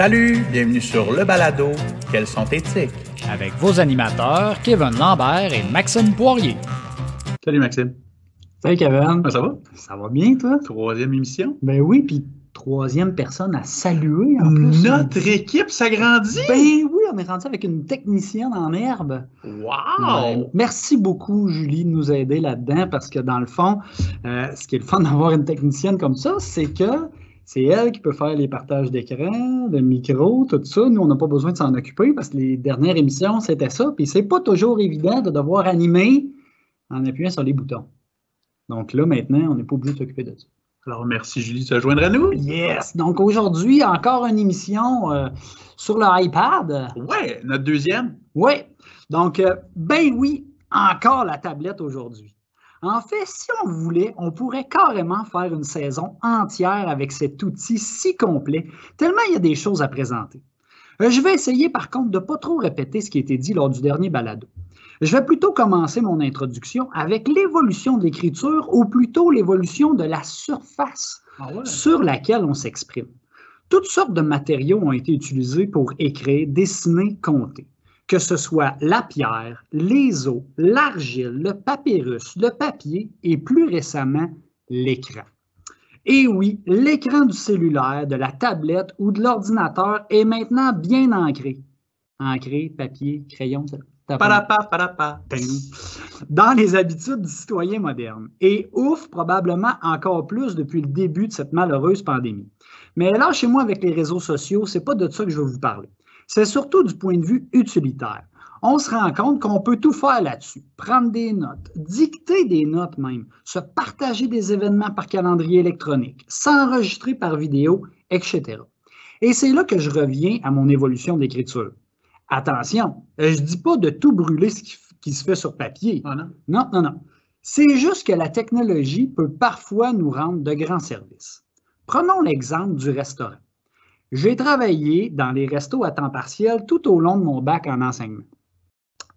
Salut, bienvenue sur le balado Quels sont éthiques avec vos animateurs Kevin Lambert et Maxime Poirier. Salut Maxime. Salut Kevin. ça va? Ça va bien, toi? Troisième émission. Ben oui, puis troisième personne à saluer en plus. Notre équipe s'agrandit! Ben oui, on est rendu avec une technicienne en herbe. Wow! merci beaucoup, Julie, de nous aider là-dedans parce que dans le fond, euh, ce qui est le fun d'avoir une technicienne comme ça, c'est que c'est elle qui peut faire les partages d'écran, de micro, tout ça. Nous, on n'a pas besoin de s'en occuper parce que les dernières émissions, c'était ça. Puis c'est pas toujours évident de devoir animer en appuyant sur les boutons. Donc là, maintenant, on n'est pas obligé de s'occuper de ça. Alors, merci Julie de se joindre à nous? Yes! Donc aujourd'hui, encore une émission euh, sur le iPad. Ouais, notre deuxième. Oui. Donc, euh, ben oui, encore la tablette aujourd'hui. En fait, si on voulait, on pourrait carrément faire une saison entière avec cet outil si complet, tellement il y a des choses à présenter. Euh, je vais essayer par contre de ne pas trop répéter ce qui a été dit lors du dernier balado. Je vais plutôt commencer mon introduction avec l'évolution de l'écriture ou plutôt l'évolution de la surface ah sur laquelle on s'exprime. Toutes sortes de matériaux ont été utilisés pour écrire, dessiner, compter. Que ce soit la pierre, les os, l'argile, le papyrus, le papier et plus récemment l'écran. Et oui, l'écran du cellulaire, de la tablette ou de l'ordinateur est maintenant bien ancré. Ancré, papier, crayon, dans les habitudes du citoyen moderne. Et ouf, probablement encore plus depuis le début de cette malheureuse pandémie. Mais là, chez moi, avec les réseaux sociaux, c'est pas de ça que je veux vous parler. C'est surtout du point de vue utilitaire. On se rend compte qu'on peut tout faire là-dessus. Prendre des notes, dicter des notes même, se partager des événements par calendrier électronique, s'enregistrer par vidéo, etc. Et c'est là que je reviens à mon évolution d'écriture. Attention, je ne dis pas de tout brûler ce qui, se fait sur papier. Ah non? Non, non, non. C'est juste que la technologie peut parfois nous rendre de grands services. Prenons l'exemple du restaurant. J'ai travaillé dans les restos à temps partiel tout au long de mon bac en enseignement.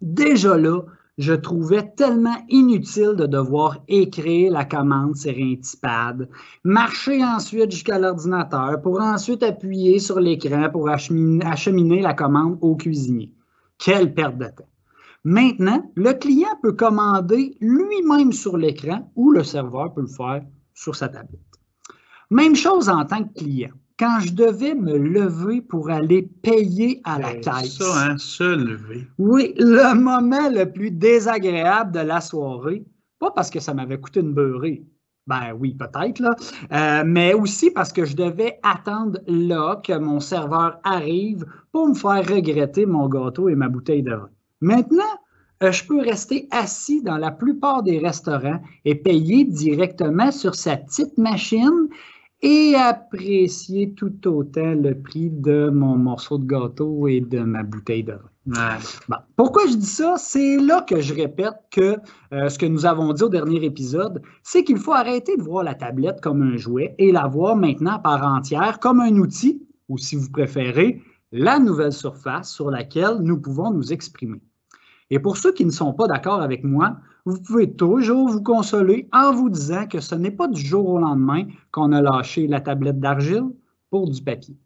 Déjà là, je trouvais tellement inutile de devoir écrire la commande sur un pad, marcher ensuite jusqu'à l'ordinateur pour ensuite appuyer sur l'écran pour acheminer, la commande au cuisinier. Quelle perte de temps. Maintenant, le client peut commander lui-même sur l'écran ou le serveur peut le faire sur sa tablette. Même chose en tant que client quand je devais me lever pour aller payer à la ben, caisse. Ça, hein, se lever. Oui, le moment le plus désagréable de la soirée. Pas parce que ça m'avait coûté une beurrée. Ben oui, peut-être, là. Euh, mais aussi parce que je devais attendre là que mon serveur arrive pour me faire regretter mon gâteau et ma bouteille de vin. Maintenant, euh, je peux rester assis dans la plupart des restaurants et payer directement sur sa petite machine et apprécier tout autant le prix de mon morceau de gâteau et de ma bouteille de vin. Pourquoi je dis ça? C'est là que je répète que euh, ce que nous avons dit au dernier épisode, c'est qu'il faut arrêter de voir la tablette comme un jouet et la voir maintenant par entière comme un outil, ou si vous préférez, la nouvelle surface sur laquelle nous pouvons nous exprimer. Et pour ceux qui ne sont pas d'accord avec moi, vous pouvez toujours vous consoler en vous disant que ce n'est pas du jour au lendemain qu'on a lâché la tablette d'argile pour du papier.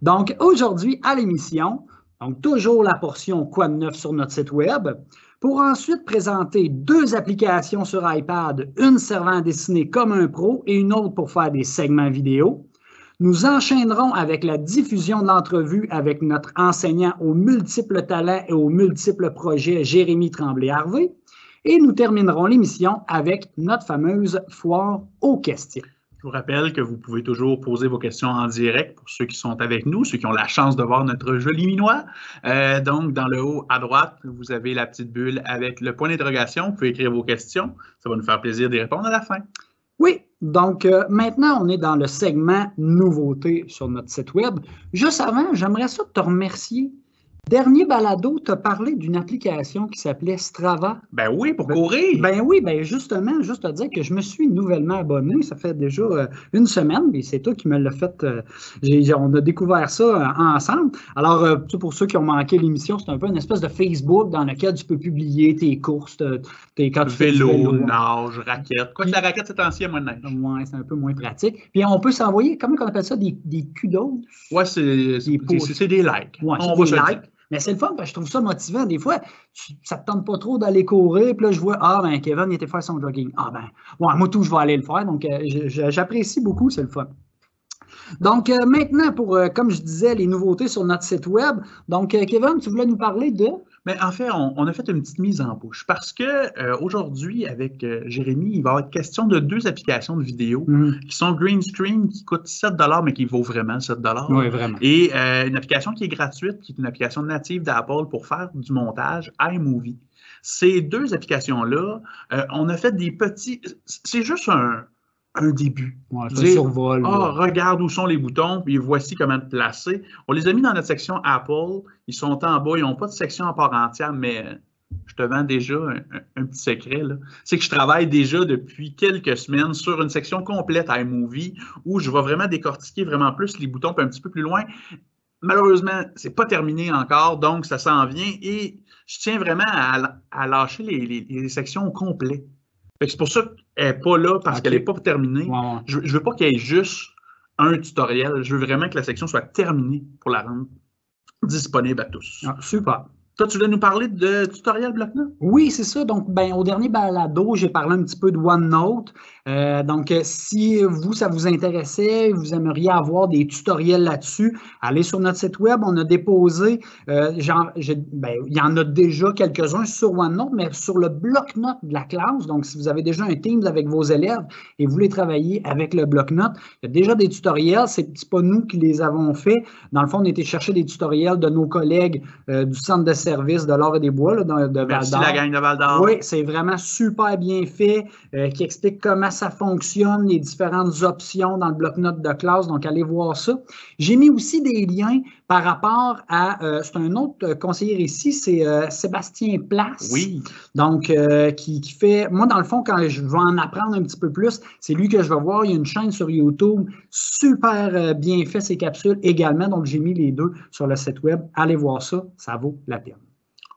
Donc, aujourd'hui, à l'émission, donc toujours la portion Quoi de neuf sur notre site Web, pour ensuite présenter deux applications sur iPad, une servant à dessiner comme un pro et une autre pour faire des segments vidéo. Nous enchaînerons avec la diffusion de l'entrevue avec notre enseignant aux multiples talents et aux multiples projets, Jérémy Tremblay-Harvey. Et nous terminerons l'émission avec notre fameuse foire aux questions. Je vous rappelle que vous pouvez toujours poser vos questions en direct pour ceux qui sont avec nous, ceux qui ont la chance de voir notre joli minois. Euh, donc, dans le haut à droite, vous avez la petite bulle avec le point d'interrogation. Vous pouvez écrire vos questions. Ça va nous faire plaisir d'y répondre à la fin. Oui, donc euh, maintenant, on est dans le segment nouveautés sur notre site web. Juste avant, j'aimerais ça te remercier Dernier balado, tu as parlé d'une application qui s'appelait Strava. Ben oui, pour courir. Ben oui, ben justement, juste à dire que je me suis nouvellement abonné. Ça fait déjà euh, une semaine, mais c'est toi qui me l'as fait. euh, on a découvert ça euh, ensemble. Alors, pour ceux qui ont manqué l'émission, c'est un peu une espèce de Facebook dans lequel tu peux publier tes courses, te- tes, quand tu fais du Vélo, vélo. nage, raquette. Quoi que la raquette, c'est ancien, moi, de neige. Ouais, c'est un peu moins pratique. Puis on peut s'envoyer, comment on appelle ça, des, des kudos? Ouais, c'est c'est des likes. Ouais, On va des likes. Mais c'est le fun, parce que je trouve ça motivant. Des fois, ça te tente pas trop d'aller courir, puis là, je vois, ah, ben, Kevin, il était faire son jogging. Ah, ben, ouais, moi, tout, je vais aller le faire. Donc, euh, j'apprécie beaucoup, c'est le fun. Donc, euh, maintenant, pour, euh, comme je disais, les nouveautés sur notre site web. Donc, Kevin, tu voulais nous parler de. Mais en fait, on, on a fait une petite mise en bouche parce que euh, aujourd'hui, avec euh, Jérémy, il va y avoir question de deux applications de vidéo qui sont Greenstream, qui coûte 7 mais qui vaut vraiment 7 Oui, vraiment. Et euh, une application qui est gratuite, qui est une application native d'Apple pour faire du montage iMovie. Ces deux applications-là, on a fait des petits. C'est juste un, un début. Ouais, Dire, survol. Ah, regarde où sont les boutons, puis voici comment te placer. On les a mis dans notre section Apple. Ils sont en bas, ils n'ont pas de section à part entière, mais euh, je te vends déjà un, un- un petit secret. C'est que je travaille déjà depuis quelques semaines sur une section complète iMovie où je vais vraiment décortiquer vraiment plus les boutons, puis un petit peu plus loin. Malheureusement, c'est pas terminé encore, donc ça s'en vient et je tiens vraiment à, à lâcher les, les- les sections au complet. C'est pour ça qu'elle n'est pas là parce qu'elle n'est pas terminée. Je, je veux pas qu'il y ait juste un tutoriel. Je veux vraiment que la section soit terminée pour la rendre disponible à tous. Ah, super. Toi, tu voulais nous parler de tutoriel bloc-notes? Oui, c'est ça. Donc, ben, au dernier balado, j'ai parlé un petit peu de OneNote. Euh, donc, euh, si vous, ça vous intéressait, vous aimeriez avoir des tutoriels là-dessus, allez sur notre site web. On a déposé, euh, ben, il y en a déjà quelques-uns sur OneNote, mais sur le bloc-notes de la classe. Donc, si vous avez déjà un Teams avec vos élèves et vous voulez travailler avec le bloc-notes, il y a déjà des tutoriels. C'est c'est pas nous qui les avons faits. Dans le fond, on été chercher des tutoriels de nos collègues du centre de service de l'Or et des Bois, là, dans- de Merci la gang de Val d'Or. Oui, c'est vraiment super bien fait, euh, qui explique comment ça fonctionne, les différentes options dans le bloc-notes de classe. Donc, allez voir ça. J'ai mis aussi des liens par rapport à, euh, c'est un autre euh, conseiller ici, c'est euh, Sébastien Place. Oui. Donc, qui, qui fait, moi, dans le fond, quand je veux en apprendre un petit peu plus, c'est lui que je vais voir. Il y a une chaîne sur YouTube, super bien fait ses capsules également. Donc, j'ai mis les deux sur le site web. Allez voir ça, ça vaut la peine.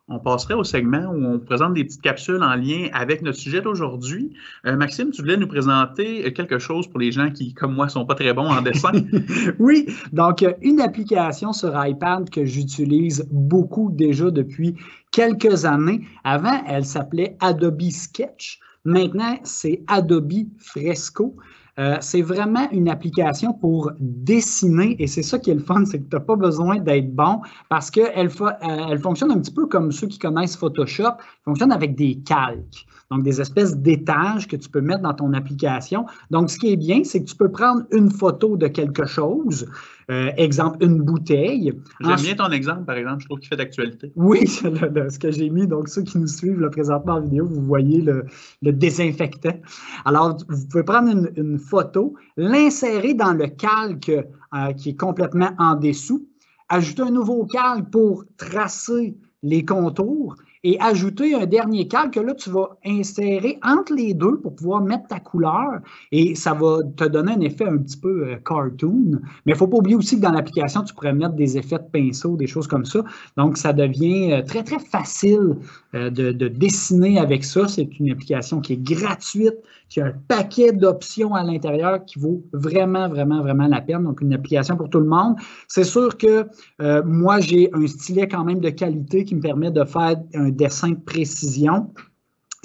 On passerait au segment où on présente des petites capsules en lien avec notre sujet d'aujourd'hui. Euh, Maxime, tu voulais nous présenter quelque chose pour les gens qui, comme moi, sont pas très bons en dessin? Oui, donc euh, une application sur iPad que j'utilise beaucoup déjà depuis quelques années. Avant, elle s'appelait Adobe Sketch. Maintenant, c'est Adobe Fresco. Euh, c'est vraiment une application pour dessiner et c'est ça qui est le fun, c'est que tu n'as pas besoin d'être bon parce qu'elle euh, elle fonctionne un petit peu comme ceux qui connaissent Photoshop, elle fonctionne avec des calques, donc des espèces d'étages que tu peux mettre dans ton application. Donc, ce qui est bien, c'est que tu peux prendre une photo de quelque chose, euh, exemple une bouteille. J'aime Ensuite- bien ton exemple, par exemple. Je trouve qu'il fait d'actualité. oui, c'est le- le- ce que j'ai mis. Donc, ceux qui nous suivent là, présentement en vidéo, vous voyez le, le désinfectant. Alors, vous pouvez prendre une, une photo, l'insérer dans le calque euh, qui est complètement en dessous, ajouter un nouveau calque pour tracer les contours et ajouter un dernier calque que là, tu vas insérer entre les deux pour pouvoir mettre ta couleur et ça va te donner un effet un petit peu euh, cartoon. Mais il ne faut pas oublier aussi que dans l'application, tu pourrais mettre des effets de pinceau, des choses comme ça. Donc, ça devient euh, très, très facile euh, de, de dessiner avec ça. C'est une application qui est gratuite, qui a un paquet d'options à l'intérieur qui vaut vraiment, vraiment, vraiment la peine. Donc, une application pour tout le monde. C'est sûr que euh, moi, j'ai un stylet quand même de qualité qui me permet de faire un dessin de précision.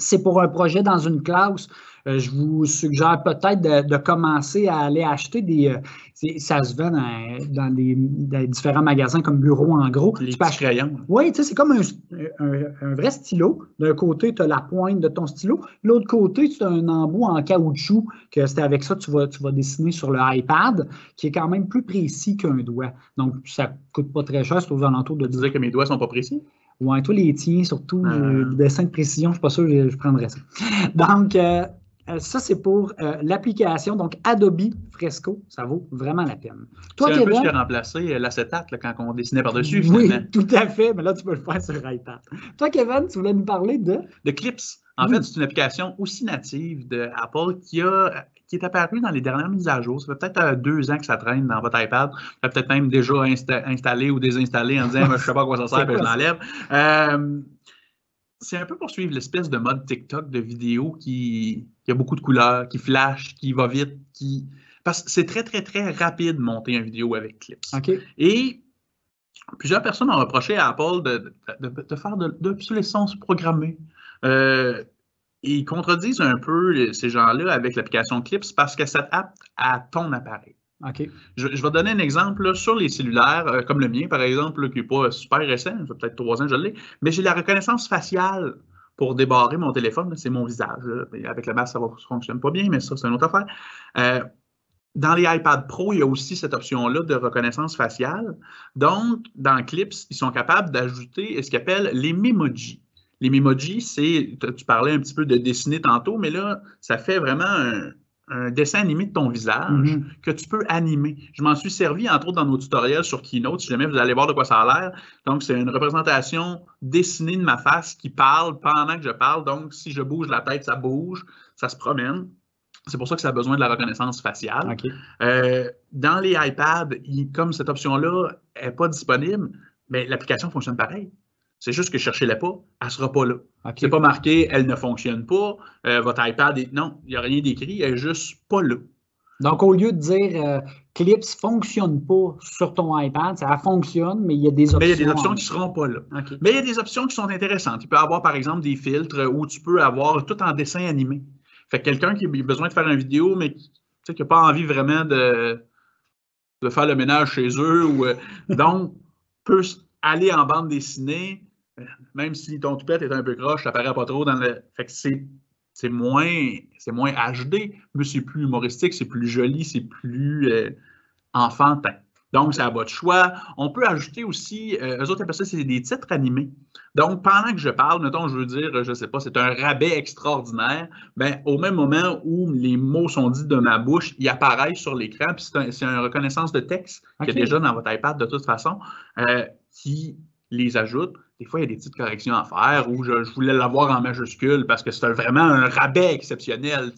C'est pour un projet dans une classe. Euh, je vous suggère peut-être de, de commencer à aller acheter des. euh, ça se vend dans, dans des, dans différents magasins comme Bureau en gros. Les Tu peux crayons. oui, tu sais, c'est comme un, un- un vrai stylo. D'un côté, tu as la pointe de ton stylo. De l'autre côté, tu as un embout en caoutchouc que c'est avec ça que tu vas, tu vas dessiner sur le iPad, qui est quand même plus précis qu'un doigt. Donc, ça coûte pas très cher, c'est aux alentours de Tu disais que mes doigts sont pas précis? Ouais, toi, les tiens, surtout, Ah. euh, le dessin de précision, je suis pas sûr que je, je prendrais ça. Donc, euh, Euh, ça, c'est pour euh, l'application, donc Adobe Fresco. Ça vaut vraiment la peine. Toi, c'est un peu ce qui a remplacé l'acétate quand on dessinait par-dessus. Oui, tout à fait, mais là, tu peux le faire sur iPad. Toi, Kevin, tu voulais nous parler de? De Clips. En fait, c'est une application aussi native de Apple qui a qui est apparu dans les dernières mises à jour. Ça fait peut-être euh, deux ans que ça traîne dans votre iPad. Ça peut-être même déjà installé ou désinstallé en disant je ne sais pas à quoi ça sert, puis je l'enlève. Euh, c'est un peu pour suivre l'espèce de mode TikTok de vidéo qui, a beaucoup de couleurs, qui flash, qui va vite, qui. Parce que c'est très, très, très rapide de monter une vidéo avec Clips. Et plusieurs personnes ont reproché à Apple de, faire de, l'obsolescence programmée. Euh, ils contredisent un peu ces gens-là avec l'application Clips parce qu'elle s'adapte à ton appareil. OK. Je, vais donner un exemple sur les cellulaires, euh, comme le mien, par exemple, qui n'est pas super récent, peut-être trois ans, je l'ai, mais j'ai la reconnaissance faciale pour débarrer mon téléphone, c'est mon visage. Avec la base, ça ne fonctionne pas bien, mais ça, c'est une autre affaire. Euh, dans les iPad Pro, il y a aussi cette option-là de reconnaissance faciale. Donc, dans Clips, ils sont capables d'ajouter ce qu'ils appellent les Memoji. Les Memoji, c'est, tu parlais un petit peu de dessiner tantôt, mais là, ça fait vraiment un, dessin animé de ton visage mm-hmm. que tu peux animer. Je m'en suis servi, entre autres, dans nos tutoriels sur Keynote, si jamais vous allez voir de quoi ça a l'air. Donc, c'est une représentation dessinée de ma face qui parle pendant que je parle. Donc, si je bouge la tête, ça bouge, ça se promène. C'est pour ça que ça a besoin de la reconnaissance faciale. Euh, dans les iPads, comme cette option-là n'est pas disponible, mais l'application fonctionne pareil. C'est juste que cherchez-la pas, elle ne sera pas là. C'est pas marqué, elle ne fonctionne pas, euh, votre iPad, est... non, il n'y a rien d'écrit, elle n'est juste pas là. Donc, au lieu de dire euh, Clips ne fonctionne pas sur ton iPad, ça fonctionne, mais il y a des options. Mais il y a des options qui ne seront pas là. Mais il y a des options qui sont intéressantes. Tu peux avoir, par exemple, des filtres où tu peux avoir tout en dessin animé. Fait que quelqu'un qui a besoin de faire une vidéo, mais qui n'a pas envie vraiment de, de faire le ménage chez eux, ou, euh, donc peut aller en bande dessinée, même si ton toupette est un peu croche, ça paraît pas trop dans le. Fait que c'est, moins, c'est moins HD, mais c'est plus humoristique, c'est plus joli, c'est plus euh, enfantin. Donc, c'est à votre choix. On peut ajouter aussi, euh, eux autres appellent ça, c'est des titres animés. Donc, pendant que je parle, mettons, je veux dire, je ne sais pas, c'est un rabais extraordinaire, ben, au même moment où les mots sont dits de ma bouche, ils apparaissent sur l'écran, puis c'est, une reconnaissance de texte qui est déjà dans votre iPad de toute façon, euh, qui les ajoute. Des fois, il y a des petites corrections à faire ou je, voulais l'avoir en majuscule parce que c'est vraiment un rabais exceptionnel.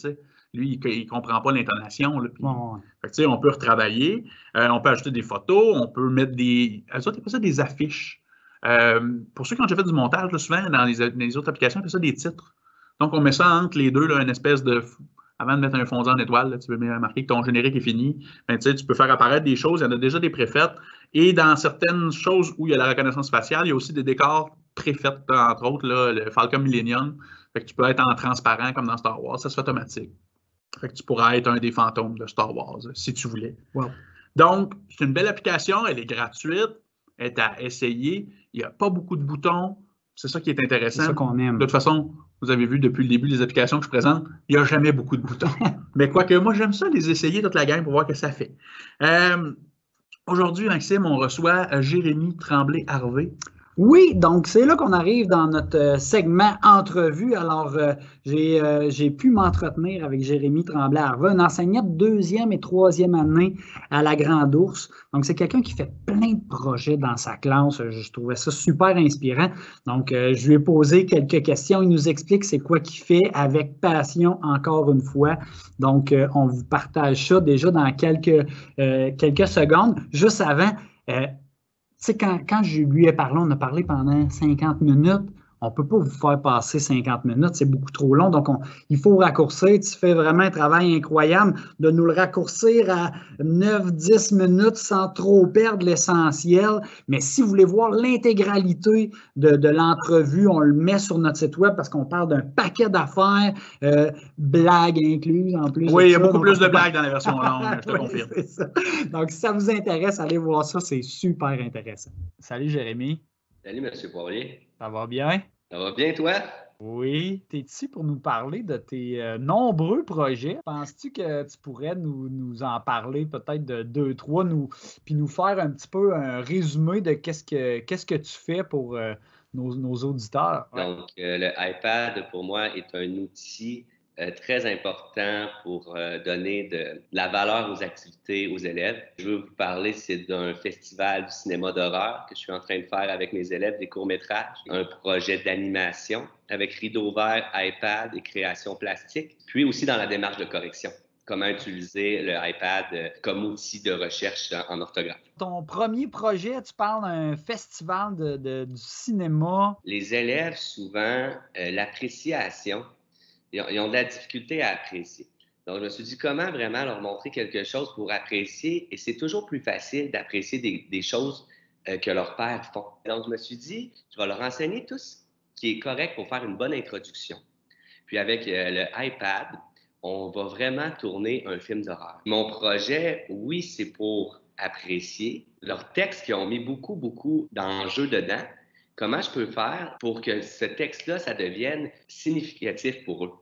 Lui, il ne comprend pas l'intonation. on peut retravailler, euh, on peut ajouter des photos, on peut mettre des. ça, ça des affiches. Euh, pour ceux qui ont déjà fait du montage, souvent dans les, autres applications, on fait ça des titres. Donc, on met ça entre les deux, là, une espèce de. Avant de mettre un fondant en étoile, tu veux marquer que ton générique est fini. Ben, tu peux faire apparaître des choses, il y en a déjà des préfaites. Et dans certaines choses où il y a la reconnaissance faciale, il y a aussi des décors préfaits, entre autres, le Falcon Millennium. Fait que tu peux être en transparent comme dans Star Wars, ça se fait automatique. Fait que tu pourras être un des fantômes de Star Wars si tu voulais. Donc, c'est une belle application, elle est gratuite, elle est à essayer. Il n'y a pas beaucoup de boutons. C'est ça qui est intéressant. C'est ça qu'on aime. De toute façon, vous avez vu depuis le début les applications que je présente, il n'y a jamais beaucoup de boutons. Mais quoique, moi, j'aime ça les essayer toute la gamme pour voir que ça fait. Euh, Aujourd'hui, Maxime, on reçoit euh, Jérémy Tremblay-Harvey. Oui, donc c'est là qu'on arrive dans notre euh, segment entrevue. Alors, euh, euh, j'ai pu m'entretenir avec Jérémy Tremblay-Harvey, un enseignant de deuxième et troisième année à la Grande Ourse. Donc, c'est quelqu'un qui fait plein de projets dans sa classe. Je trouvais ça super inspirant. Donc, je lui ai posé quelques questions. Il nous explique c'est quoi qu'il fait avec passion, encore une fois. Donc, on vous partage ça déjà dans quelques, quelques secondes. Juste avant, sais, quand, quand je lui ai parlé, on a parlé pendant 50 minutes on ne peut pas vous faire passer 50 minutes, c'est beaucoup trop long. Donc, il faut raccourcir. Tu fais vraiment un travail incroyable de nous le raccourcir à 9-10 minutes sans trop perdre l'essentiel. Mais si vous voulez voir l'intégralité de, l'entrevue, on le met sur notre site web parce qu'on parle d'un paquet d'affaires, euh, blagues incluses en plus. Oui, il y a beaucoup plus de blagues dans la version longue, je te confirme. Donc, si ça vous intéresse, allez voir ça, c'est super intéressant. Salut Jérémy. Salut M. Poirier. Ça va bien? Ça va bien, toi? Oui. Tu es ici pour nous parler de tes euh, nombreux projets. Penses-tu que tu pourrais nous, en parler peut-être de deux, trois, nous, puis nous faire un petit peu un résumé de qu'est-ce que, qu'est-ce que tu fais pour euh, nos, auditeurs? Donc, euh, le iPad, pour moi, est un outil euh, très important pour euh, donner de, la valeur aux activités aux élèves. Je veux vous parler, c'est d'un festival du cinéma d'horreur que je suis en train de faire avec mes élèves, des courts-métrages, un projet d'animation avec rideau vert, iPad et création plastique, puis aussi dans la démarche de correction comment utiliser le iPad euh, comme outil de recherche en orthographe. Ton premier projet, tu parles d'un festival de, du cinéma. Les élèves, souvent, l'appréciation ils ont, de la difficulté à apprécier. Donc, je me suis dit comment vraiment leur montrer quelque chose pour apprécier? Et c'est toujours plus facile d'apprécier des, choses euh, que leurs pères font. Donc, je me suis dit, je vais leur enseigner tout ce qui est correct pour faire une bonne introduction. Puis, avec euh, le iPad, on va vraiment tourner un film d'horreur. Mon projet, oui, c'est pour apprécier. Leurs textes qui ont mis beaucoup, beaucoup d'enjeux dedans, comment je peux faire pour que ce texte-là, ça devienne significatif pour eux?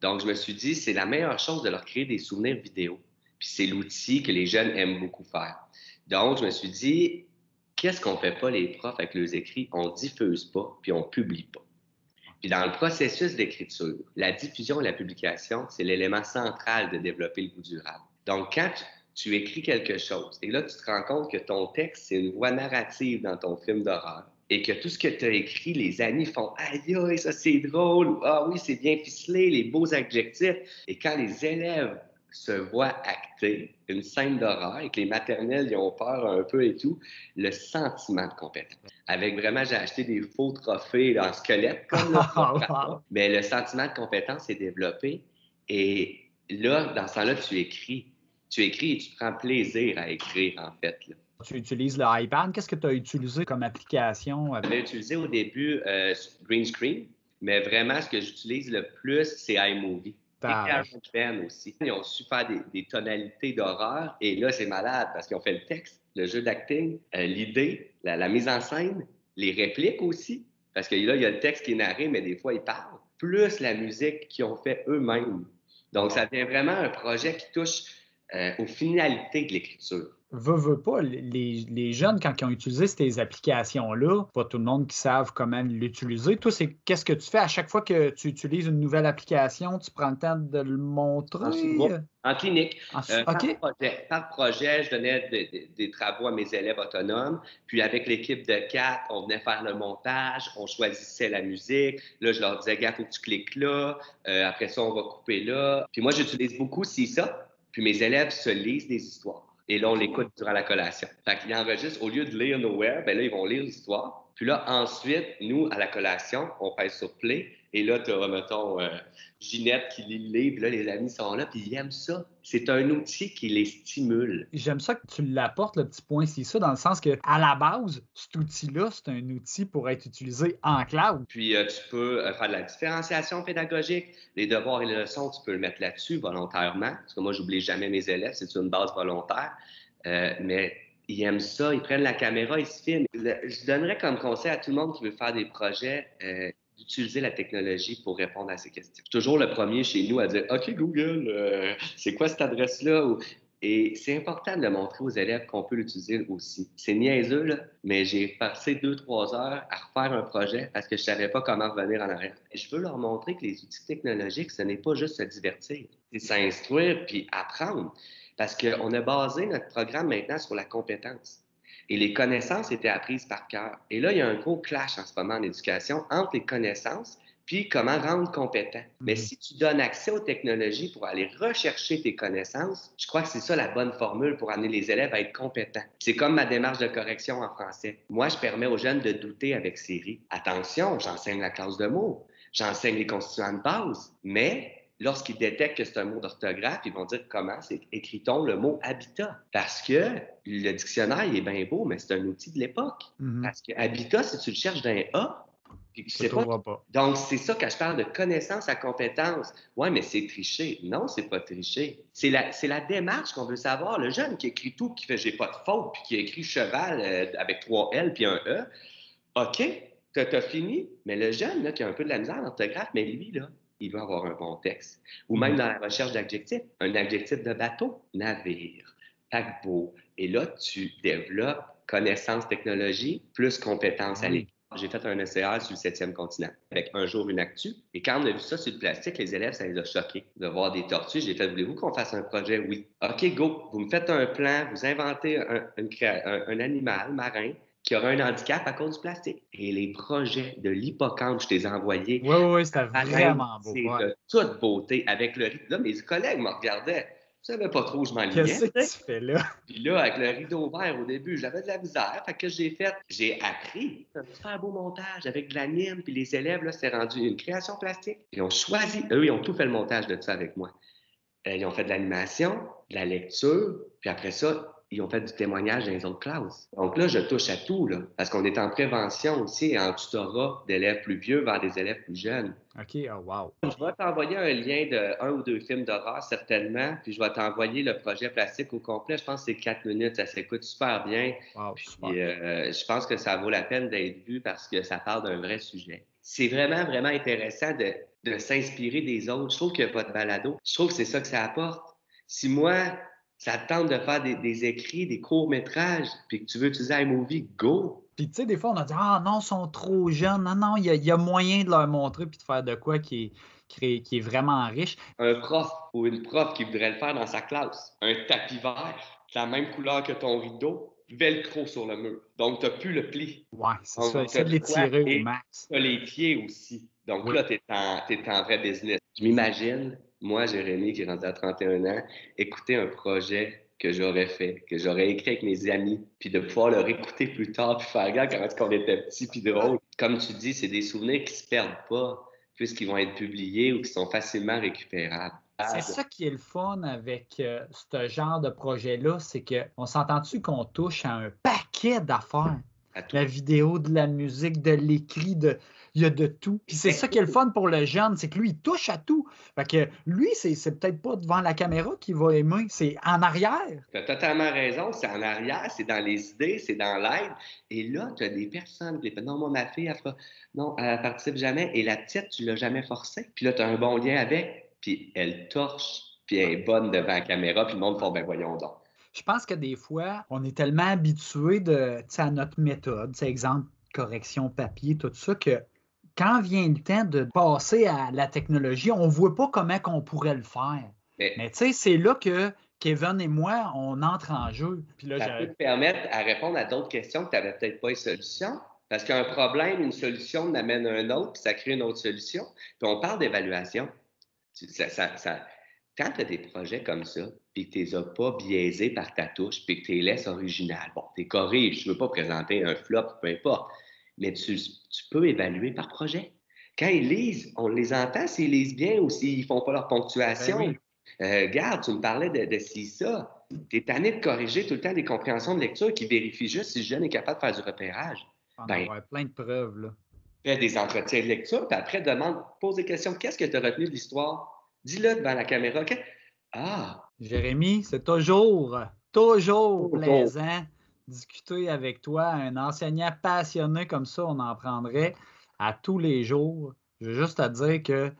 Donc, je me suis dit, c'est la meilleure chose de leur créer des souvenirs vidéo. Puis c'est l'outil que les jeunes aiment beaucoup faire. Donc, je me suis dit, qu'est-ce qu'on fait pas les profs avec leurs écrits? On diffuse pas, puis on publie pas. Puis dans le processus d'écriture, la diffusion et la publication, c'est l'élément central de développer le goût durable. Donc, quand tu, écris quelque chose, et là, tu te rends compte que ton texte, c'est une voix narrative dans ton film d'horreur, et que tout ce que tu as écrit, les amis font Aïe, aïe, ça c'est drôle, ou Ah oui, c'est bien ficelé, les beaux adjectifs. Et quand les élèves se voient acter une scène d'horreur et que les maternelles y ont peur un peu et tout, le sentiment de compétence. Avec vraiment, j'ai acheté des faux trophées en squelette, comme là, mais le sentiment de compétence est développé. Et là, dans ce temps-là, tu écris. Tu écris et tu prends plaisir à écrire, en fait. Là. Tu utilises le iPad? Qu'est-ce que tu as utilisé comme application? J'avais utilisé au début euh, Green Screen, mais vraiment, ce que j'utilise le plus, c'est iMovie. Et Pen aussi. Ils ont su faire des, tonalités d'horreur. Et là, c'est malade parce qu'ils ont fait le texte, le jeu d'acting, euh, l'idée, la, mise en scène, les répliques aussi. Parce que là, il y a le texte qui est narré, mais des fois, ils parlent. Plus la musique qu'ils ont fait eux-mêmes. Donc, ça devient vraiment un projet qui touche euh, aux finalités de l'écriture veux, veux pas, les, les, jeunes, quand ils ont utilisé ces applications-là, pas tout le monde qui savent comment l'utiliser. Toi, c'est qu'est-ce que tu fais à chaque fois que tu utilises une nouvelle application, tu prends le temps de le montrer? En, clinique. Euh, par, projet, je donnais des, travaux à mes élèves autonomes. Puis avec l'équipe de quatre, on venait faire le montage, on choisissait la musique. Là, je leur disais, gars, faut que tu cliques là. Euh, après ça, on va couper là. Puis moi, j'utilise beaucoup si ça. Puis mes élèves se lisent des histoires et là, on l'écoute durant la collation. Fait qu'ils enregistrent, au lieu de lire Nowhere, ben là, ils vont lire l'histoire. Puis là, ensuite, nous, à la collation, on pèse sur play. Et là, tu as, mettons, euh, Ginette qui lit le livre. Puis là, les amis sont là, puis ils aiment ça. C'est un outil qui les stimule. J'aime ça que tu l'apportes, le petit point c'est ça, dans le sens que à la base, cet outil-là, c'est un outil pour être utilisé en cloud. Puis euh, tu peux euh, faire de la différenciation pédagogique. Les devoirs et les leçons, tu peux le mettre là-dessus volontairement. Parce que moi, j'oublie jamais mes élèves, c'est une base volontaire. mais ils aiment ça, ils prennent la caméra, ils se filment. Je donnerais comme conseil à tout le monde qui veut faire des projets d'utiliser la technologie pour répondre à ces questions. Toujours le premier chez nous à dire OK, Google, euh, c'est quoi cette adresse-là? Et c'est important de montrer aux élèves qu'on peut l'utiliser aussi. C'est niaiseux, là, mais j'ai passé deux, trois heures à refaire un projet parce que je savais pas comment revenir en arrière. Je veux leur montrer que les outils technologiques, ce n'est pas juste se divertir, c'est s'instruire puis apprendre. Parce qu'on a basé notre programme maintenant sur la compétence. Et les connaissances étaient apprises par cœur. Et là, il y a un gros clash en ce moment en éducation entre les connaissances puis comment rendre compétent. Mais mhm. si tu donnes accès aux technologies pour aller rechercher tes connaissances, je crois que c'est ça la bonne formule pour amener les élèves à être compétents. C'est comme ma démarche de correction en français. Moi, je permets aux jeunes de douter avec série. Attention, j'enseigne la classe de mots, j'enseigne les constituants de base, mais lorsqu'ils détectent que c'est un mot d'orthographe, ils vont dire comment écrit-on le mot habitat. Parce que le dictionnaire, il est bien beau, mais c'est un outil de l'époque. Mm-hmm. Parce que habitat, si tu le cherches d'un A, tu sais pas. Donc, c'est ça que je parle de connaissance à compétence. Ouais, mais c'est tricher. Non, c'est pas tricher. C'est la, la démarche qu'on veut savoir. Le jeune qui écrit tout, qui fait j'ai pas de faute, puis qui écrit cheval euh, avec trois L puis un E. OK, tu as fini. Mais le jeune là, qui a un peu de la misère en orthographe, mais lui, là, il va avoir un bon texte. Ou même mm-hmm. dans la recherche d'adjectifs, un adjectif de bateau, navire, paquebot. Et là, tu développes connaissance technologie plus compétence à mm-hmm. l'équipe. j'ai fait un SCR sur le septième continent avec un jour une actu. Et quand on a vu ça sur le plastique, les élèves, ça les a choqués de voir des tortues. J'ai fait, voulez-vous qu'on fasse un projet? Oui. OK, go. Vous me faites un plan, vous inventez un, un animal marin qui aura un handicap à cause du plastique. Et les projets de l'hippocampe, je t'ai envoyés. Oui, oui, c'était vraiment beau. C'est de toute beauté avec le rythme. Là, mes collègues me regardaient. Je savais pas trop où je m'enlignais. Qu'est-ce que tu fais là? Puis là, avec le rideau vert au début, j'avais de la misère. Fait que j'ai fait, j'ai appris un super beau montage avec de l'anime. Puis les élèves, là, c'est rendu une création plastique. Ils ont choisi, eux, ils ont tout fait le montage de ça avec moi. Euh, ils ont fait de l'animation, de la lecture. Puis après ça, ils ont fait du témoignage dans les autres classes. Donc là, je touche à tout, là, parce qu'on est en prévention aussi et en tutorat d'élèves plus vieux vers des élèves plus jeunes. OK, oh, wow. Je vais t'envoyer un lien de un ou deux films d'horreur, certainement, puis je vais t'envoyer le projet plastique au complet. Je pense que c'est quatre minutes, ça s'écoute super bien. Wow, puis, euh, je pense que ça vaut la peine d'être vu parce que ça parle d'un vrai sujet. C'est vraiment, vraiment intéressant de, de s'inspirer des autres. Je trouve que votre balado, je trouve que c'est ça que ça apporte. Si moi, ça tente de faire des, écrits, des courts-métrages, puis que tu veux utiliser iMovie, go! Puis, tu sais, des fois, on a dit Ah non, ils sont trop jeunes. Non, non, il y, a moyen de leur montrer puis de faire de quoi qui est, qui est vraiment riche. Un prof ou une prof qui voudrait le faire dans sa classe, un tapis vert, la même couleur que ton rideau, velcro sur le mur. Donc, tu n'as plus le pli. Ouais, c'est ça. Essaye de les tirer au max. Tu as les pieds aussi. Donc là, tu es, es, en vrai business. Je m'imagine moi, Jérémy, qui est rendu à 31 ans, écouter un projet que j'aurais fait, que j'aurais écrit avec mes amis, puis de pouvoir le réécouter plus tard, puis faire regarde quand on était petit, puis drôle. Comme tu dis, c'est des souvenirs qui se perdent pas, puisqu'ils vont être publiés ou qui sont facilement récupérables. C'est ça qui est le fun avec euh, ce genre de projet-là, c'est qu'on s'entend-tu qu'on touche à un paquet d'affaires? La vidéo, de la musique, de l'écrit, de, il y a de tout. Puis c'est ça qui est le fun pour le jeune, c'est que lui, il touche à tout. Fait que lui, c'est peut-être pas devant la caméra qu'il va aimer, c'est en arrière. Tu as totalement raison, c'est en arrière, c'est dans les idées, c'est dans l'aide. Et là, tu as des personnes qui disent Non, moi, ma fille, elle fera, non, elle participe jamais. Et la petite, tu l'as jamais forcée. Puis là, tu as un bon lien avec, puis elle torche, puis elle est bonne devant la caméra, puis le monde fait Ben voyons donc. Je pense que des fois, on est tellement habitué de, à notre méthode, exemple, correction papier, tout ça, que quand vient le temps de passer à la technologie, on ne voit pas comment on pourrait le faire. Mais, tu sais, c'est là que Kevin et moi, on entre en jeu. Puis là, ça peut te permettre à répondre à d'autres questions que tu n'avais peut-être pas une solution. Parce qu'un problème, une solution n'amène un autre, puis ça crée une autre solution. Puis on parle d'évaluation. quand tu as des projets comme ça, puis que tu les as pas biaisés par ta touche, puis que tu les laisses originales, bon, tu corriges, je ne veux pas présenter un flop, peu importe mais tu, peux évaluer par projet. Quand ils lisent, on les entend s'ils lisent bien ou s'ils ne font pas leur ponctuation. Ben euh, garde, tu me parlais de, de si ça. Tu es tanné de corriger tout le temps des compréhensions de lecture qui vérifient juste si le jeune est capable de faire du repérage. On ben, avoir plein de preuves. Là. Fais des entretiens de lecture, puis après, demande, pose des questions. Qu'est-ce que tu as retenu de l'histoire? Dis-le devant la caméra. Ah! Jérémy, c'est toujours, toujours plaisant discuter avec toi, un enseignant passionné comme ça, on en prendrait à tous les jours. Je veux juste te dire que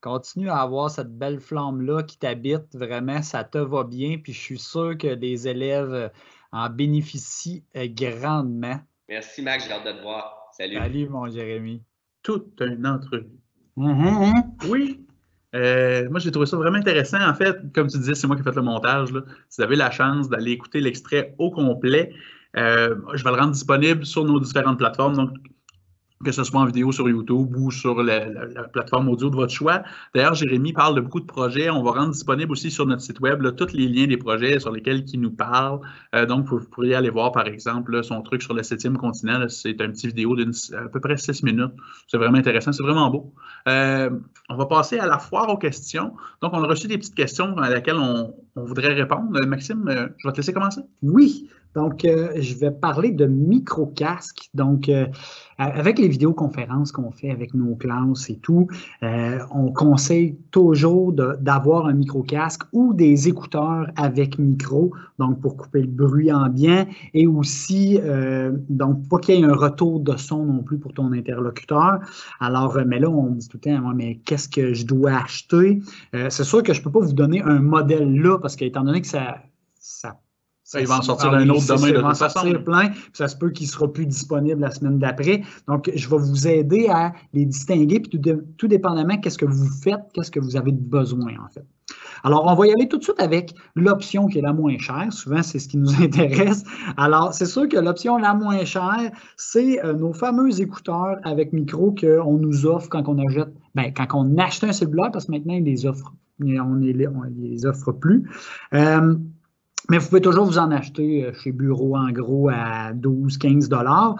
continue à avoir cette belle flamme-là qui t'habite. Vraiment, ça te va bien. Puis je suis sûr que les élèves en bénéficient grandement. Merci, Max. J'ai hâte de te voir. Salut. Salut, mon Jérémy. Toute une entrevue. Mm-hmm. Oui. Euh, moi, j'ai trouvé ça vraiment intéressant. En fait, comme tu disais, c'est moi qui ai fait le montage. Si vous avez la chance d'aller écouter l'extrait au complet, euh, je vais le rendre disponible sur nos différentes plateformes. Que ce soit en vidéo sur YouTube ou sur la, plateforme audio de votre choix. D'ailleurs, Jérémy parle de beaucoup de projets. On va rendre disponible aussi sur notre site web tous les liens des projets sur lesquels il nous parle. Euh, donc, vous, pourriez aller voir, par exemple, son truc sur le septième continent. C'est un petit vidéo d'à peu près six minutes. C'est vraiment intéressant. C'est vraiment beau. Euh, on va passer à la foire aux questions. Donc, on a reçu des petites questions à laquelle on, on voudrait répondre. Maxime, je vais te laisser commencer. Oui. Donc, euh, je vais parler de micro-casques. Donc, euh, avec les vidéoconférences qu'on fait avec nos classes et tout, euh, on conseille toujours d'avoir un micro-casque ou des écouteurs avec micro, donc pour couper le bruit ambiant et aussi, donc, pas qu'il y ait un retour de son non plus pour ton interlocuteur. Alors, mais là, on me dit tout le temps, mais qu'est-ce que je dois acheter? C'est sûr que je ne peux pas vous donner un modèle là parce qu'étant donné que ça, ça il va en sortir un autre demain de toute façon. plein, ça se peut qu'il ne sera plus disponible la semaine d'après. Donc, je vais vous aider à les distinguer, puis tout, tout dépendamment qu'est-ce que vous faites, qu'est-ce que vous avez besoin, en fait. Alors, on va y aller tout de suite avec l'option qui est la moins chère. Souvent, c'est ce qui nous intéresse. Alors, c'est sûr que l'option la moins chère, c'est euh, nos fameux écouteurs avec micro qu'on nous offre quand on achète, ben, quand on achète un cellulaire, parce que maintenant, ils les offrent. On ne les offre plus. Euh, mais vous pouvez toujours vous en acheter euh, chez Bureau en gros à 12-15 dollars.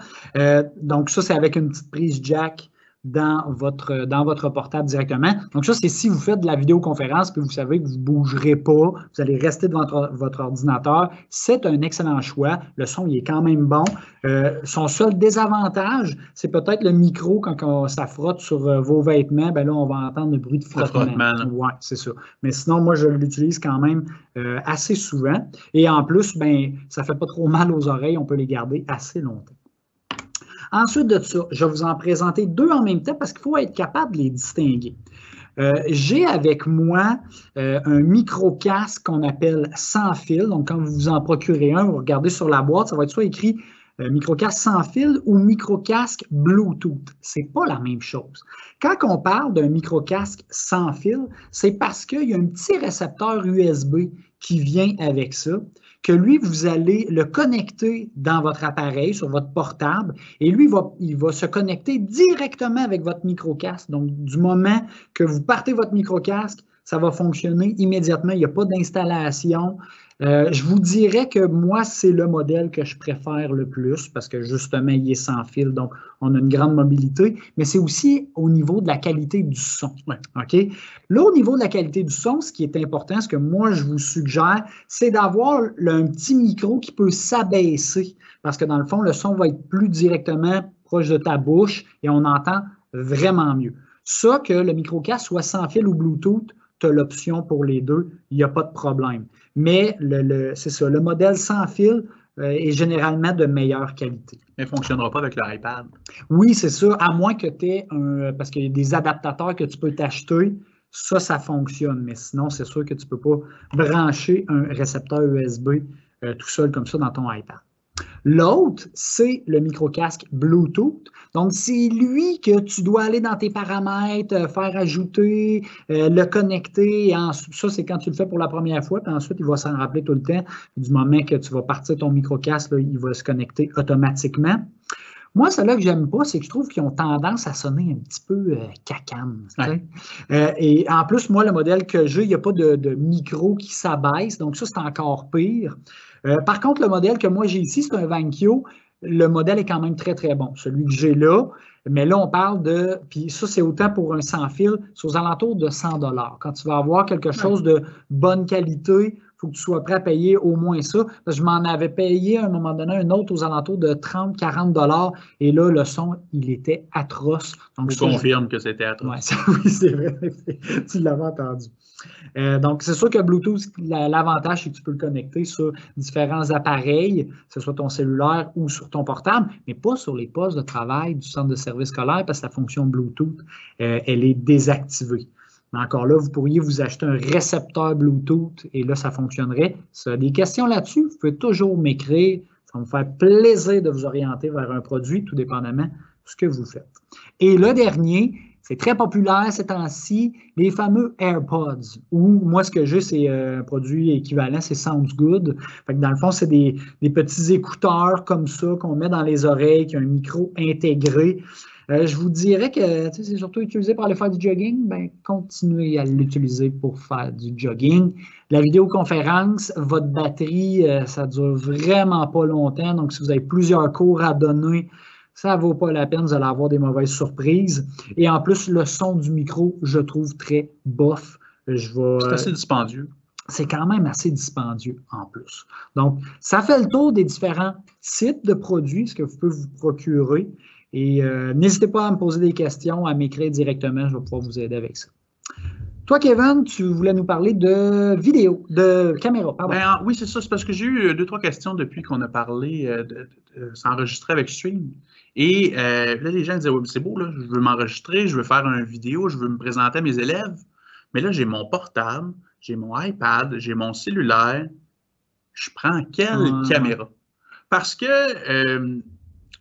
donc ça, c'est avec une petite prise jack dans votre, dans votre portable directement. Donc, ça, c'est si vous faites de la vidéoconférence puis vous savez que vous ne bougerez pas, vous allez rester devant votre, ordinateur. C'est un excellent choix. Le son, il est quand même bon. Euh, son seul désavantage, c'est peut-être le micro quand ça frotte sur euh, vos vêtements. Ben là, on va entendre le bruit de frottement. Oui, c'est ça. Mais sinon, moi, je l'utilise quand même euh, assez souvent. Et en plus, ben, ça ne fait pas trop mal aux oreilles. On peut les garder assez longtemps. Ensuite de ça, je vais vous en présenter deux en même temps parce qu'il faut être capable de les distinguer. Euh, j'ai avec moi euh, un micro-casque qu'on appelle sans fil. Donc, quand vous vous en procurez un, vous regardez sur la boîte, ça va être soit écrit euh, micro-casque sans fil ou micro-casque Bluetooth. C'est pas la même chose. Quand on parle d'un micro-casque sans fil, c'est parce qu'il y a un petit récepteur USB qui vient avec ça que lui, vous allez le connecter dans votre appareil, sur votre portable, et lui, il va, il va se connecter directement avec votre micro-casque. Donc, du moment que vous partez votre micro-casque, ça va fonctionner immédiatement. Il n'y a pas d'installation. Euh, je vous dirais que moi, c'est le modèle que je préfère le plus parce que justement, il est sans fil, donc on a une grande mobilité, mais c'est aussi au niveau de la qualité du son. OK? Là, au niveau de la qualité du son, ce qui est important, ce que moi, je vous suggère, c'est d'avoir un petit micro qui peut s'abaisser parce que dans le fond, le son va être plus directement proche de ta bouche et on entend vraiment mieux. Ça, que le micro-casque soit sans fil ou Bluetooth, tu as l'option pour les deux, il n'y a pas de problème. Mais le, c'est ça, le modèle sans fil euh, est généralement de meilleure qualité. Mais ne fonctionnera pas avec l'iPad. Oui, c'est ça, à moins que tu aies un. Parce qu'il y a des adaptateurs que tu peux t'acheter. Ça, ça fonctionne. Mais sinon, c'est sûr que tu ne peux pas brancher un récepteur USB euh, tout seul comme ça dans ton iPad. L'autre, c'est le micro-casque Bluetooth. Donc, c'est lui que tu dois aller dans tes paramètres, euh, faire ajouter, euh, le connecter. ça, c'est quand tu le fais pour la première fois, puis ensuite, il va s'en rappeler tout le temps. Du moment que tu vas partir ton micro-casque, il va se connecter automatiquement. Moi, celle-là que j'aime pas, c'est que je trouve qu'ils ont tendance à sonner un petit peu euh, cacane. et en plus, moi, le modèle que j'ai, il n'y a pas de, de micro qui s'abaisse, donc ça, c'est encore pire. Euh, par contre, le modèle que moi j'ai ici, c'est un Vankyo. Le modèle est quand même très, très bon. Celui que j'ai là, mais là, on parle de, puis ça, c'est autant pour un sans fil, c'est aux alentours de 100 Quand tu vas avoir quelque chose de bonne qualité, faut que tu sois prêt à payer au moins ça. Je m'en avais payé à un moment donné un autre aux alentours de 30, 40 dollars. Et là, le son, il était atroce. Donc, je confirme que c'était atroce. oui, c'est vrai. tu l'avais entendu. Euh, donc, c'est sûr que Bluetooth, l'avantage, c'est que tu peux le connecter sur différents appareils, que ce soit ton cellulaire ou sur ton portable, mais pas sur les postes de travail du centre de service scolaire parce que la fonction Bluetooth, euh, elle est désactivée. Mais encore là, vous pourriez vous acheter un récepteur Bluetooth et là, ça fonctionnerait. Si vous des questions là-dessus, vous pouvez toujours m'écrire. Ça va me faire plaisir de vous orienter vers un produit, tout dépendamment de ce que vous faites. Et le dernier, c'est très populaire ces temps-ci, les fameux AirPods, ou moi, ce que j'ai, c'est euh, un produit équivalent, c'est Sounds Good. dans le fond, c'est des, petits écouteurs comme ça qu'on met dans les oreilles, qui ont un micro intégré. Euh, je vous dirais que c'est surtout utilisé pour aller faire du jogging. Ben, continuez à l'utiliser pour faire du jogging. La vidéoconférence, votre batterie, euh, ça dure vraiment pas longtemps. Donc, si vous avez plusieurs cours à donner, ça ne vaut pas la peine, vous allez avoir des mauvaises surprises. Et en plus, le son du micro, je trouve très bof. C'est assez dispendieux. C'est quand même assez dispendieux en plus. Donc, ça fait le tour des différents types de produits, ce que vous pouvez vous procurer. Et euh, n'hésitez pas à me poser des questions, à m'écrire directement, je vais pouvoir vous aider avec ça. Toi, Kevin, tu voulais nous parler de vidéo, de caméra, pardon. Ben, oui, c'est ça. C'est parce que j'ai eu deux, trois questions depuis qu'on a parlé euh, de, s'enregistrer avec Stream. Et euh, là, les gens disaient, c'est beau, là, je veux m'enregistrer, je veux faire une vidéo, je veux me présenter à mes élèves. Mais là, j'ai mon portable, j'ai mon iPad, j'ai mon cellulaire. je prends quelle Ouais. caméra? Parce que euh,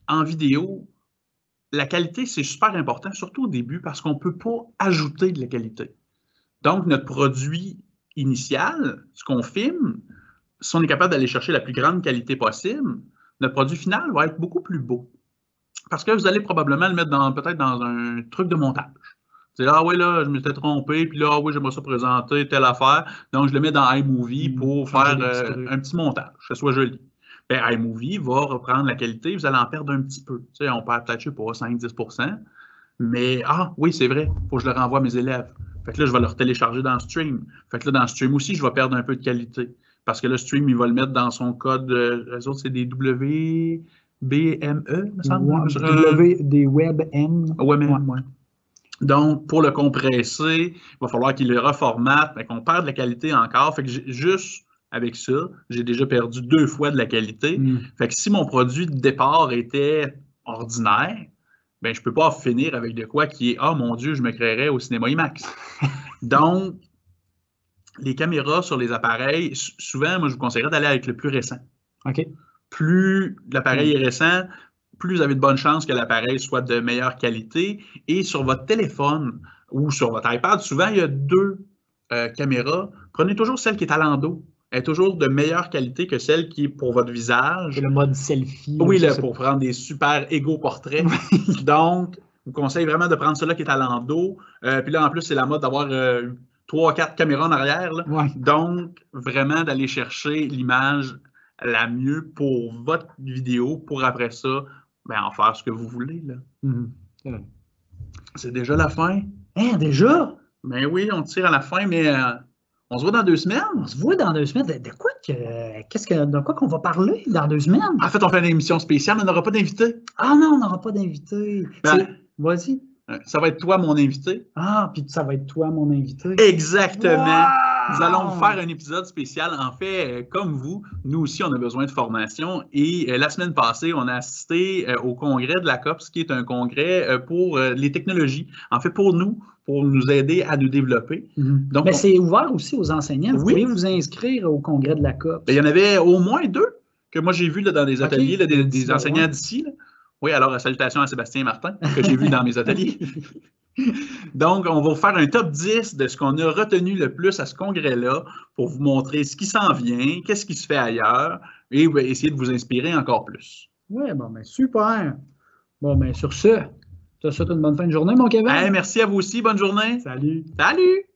en vidéo, la qualité, c'est super important, surtout au début, parce qu'on ne peut pas ajouter de la qualité. Donc, notre produit initial, ce qu'on filme, si on est capable d'aller chercher la plus grande qualité possible, notre produit final va être beaucoup plus beau. Parce que vous allez probablement le mettre dans peut-être dans un truc de montage. C'est ah oui, là, je m'étais trompé, puis là, ah oui, j'aimerais ça présenter telle affaire. Donc, je le mets dans iMovie Mm, pour faire euh, un petit montage, que ce soit joli. Ben, iMovie va reprendre la qualité, vous allez en perdre un petit peu. Tu sais, on perd peut-être, je sais pas, 5-10% Mais, ah oui, c'est vrai, il faut que je le renvoie à mes élèves. Fait que là, je vais le télécharger dans Stream. Fait que là, dans Stream aussi, je vais perdre un peu de qualité. Parce que le Stream, il va le mettre dans son code. Euh, eux autres, c'est des WBME, me semble. Ouais, Je- euh, W, des WebM. Mais-. Donc, pour le compresser, il va falloir qu'il le reformate, fait qu'on perd de la qualité encore. Fait que juste avec ça, j'ai déjà perdu deux fois de la qualité. Mm. Fait que si mon produit de départ était ordinaire, ben je peux pas finir avec de quoi qui est Ah mon Dieu, je me créerais au cinéma IMAX. Donc, les caméras sur les appareils, souvent, moi, je vous conseillerais d'aller avec le plus récent OK. plus l'appareil est récent, plus vous avez de bonnes chances que l'appareil soit de meilleure qualité. Et sur votre téléphone ou sur votre iPad, souvent, il y a deux euh, caméras. Prenez toujours celle qui est à l'endos. Est toujours de meilleure qualité que celle qui est pour votre visage. Le mode selfie. Oui, là, pour prendre des super égaux portraits. Donc, je vous conseille vraiment de prendre celle-là qui est à l'endos. Euh, puis là, en plus, c'est la mode d'avoir euh, trois, quatre caméras en arrière. là. c'est- Ouais. Donc, vraiment d'aller chercher l'image la mieux pour votre vidéo, pour après ça, ben, en faire ce que vous voulez. là. Mhm. C'est déjà la fin. Hein, déjà? Ben oui, on tire à la fin, mais euh, on se voit dans deux semaines. On se voit dans deux semaines. De, de quoi que, qu'est-ce que, de quoi qu'on va parler dans deux semaines? En fait, on fait une émission spéciale, mais on n'aura pas d'invité. Ah non, on n'aura pas d'invité. Ben- Vas-y. Ça va être toi, mon invité. Ah, puis ça va être toi, mon invité. Exactement. Wow! Nous allons vous faire un épisode spécial. En fait, euh, comme vous, nous aussi, on a besoin de formation. Et euh, la semaine passée, on a assisté euh, au congrès de la COPS, qui est un congrès pour les technologies. En fait, pour nous, pour nous aider à nous développer. Mhm. Donc, Mais on- c'est ouvert aussi aux enseignants. Vous Oui. pouvez vous inscrire au congrès de la COP. Ben, il y en avait au moins deux que moi j'ai vus là, dans des ateliers, là, des, des là, enseignants d'ici. Oui, alors salutations à Sébastien et Martin, que j'ai vu dans mes ateliers. Donc, on va vous faire un top 10 de ce qu'on a retenu le plus à ce congrès-là pour vous montrer ce qui s'en vient, qu'est-ce qui se fait ailleurs et ben, essayer de vous inspirer encore plus. Oui, bon, ben super. Bon, ben sur ce, je te souhaite une bonne fin de journée, mon Kevin. Hey, merci à vous aussi, bonne journée. Salut. Salut!